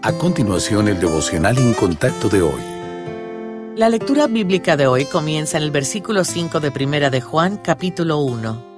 A continuación, el devocional en contacto de hoy. La lectura bíblica de hoy comienza en el versículo 5 de Primera de Juan, capítulo 1.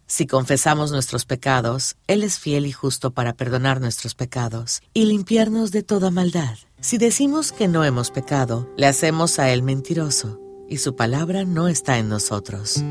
Si confesamos nuestros pecados, Él es fiel y justo para perdonar nuestros pecados y limpiarnos de toda maldad. Si decimos que no hemos pecado, le hacemos a Él mentiroso, y su palabra no está en nosotros.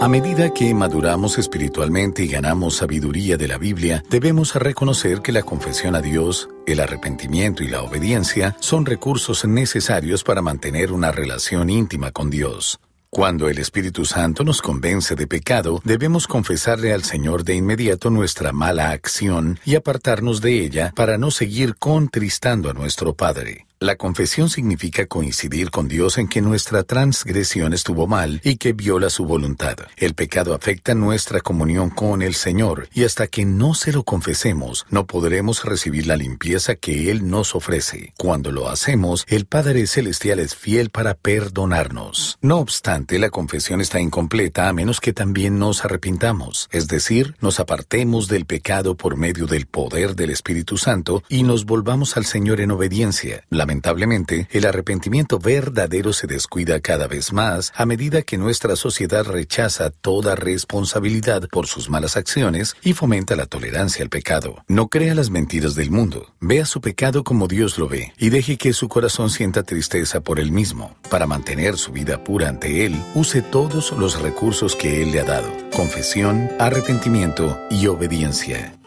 A medida que maduramos espiritualmente y ganamos sabiduría de la Biblia, debemos reconocer que la confesión a Dios, el arrepentimiento y la obediencia son recursos necesarios para mantener una relación íntima con Dios. Cuando el Espíritu Santo nos convence de pecado, debemos confesarle al Señor de inmediato nuestra mala acción y apartarnos de ella para no seguir contristando a nuestro Padre. La confesión significa coincidir con Dios en que nuestra transgresión estuvo mal y que viola su voluntad. El pecado afecta nuestra comunión con el Señor y hasta que no se lo confesemos no podremos recibir la limpieza que Él nos ofrece. Cuando lo hacemos, el Padre Celestial es fiel para perdonarnos. No obstante, la confesión está incompleta a menos que también nos arrepintamos, es decir, nos apartemos del pecado por medio del poder del Espíritu Santo y nos volvamos al Señor en obediencia. Lamentablemente, el arrepentimiento verdadero se descuida cada vez más a medida que nuestra sociedad rechaza toda responsabilidad por sus malas acciones y fomenta la tolerancia al pecado. No crea las mentiras del mundo, vea su pecado como Dios lo ve y deje que su corazón sienta tristeza por él mismo. Para mantener su vida pura ante Él, use todos los recursos que Él le ha dado, confesión, arrepentimiento y obediencia.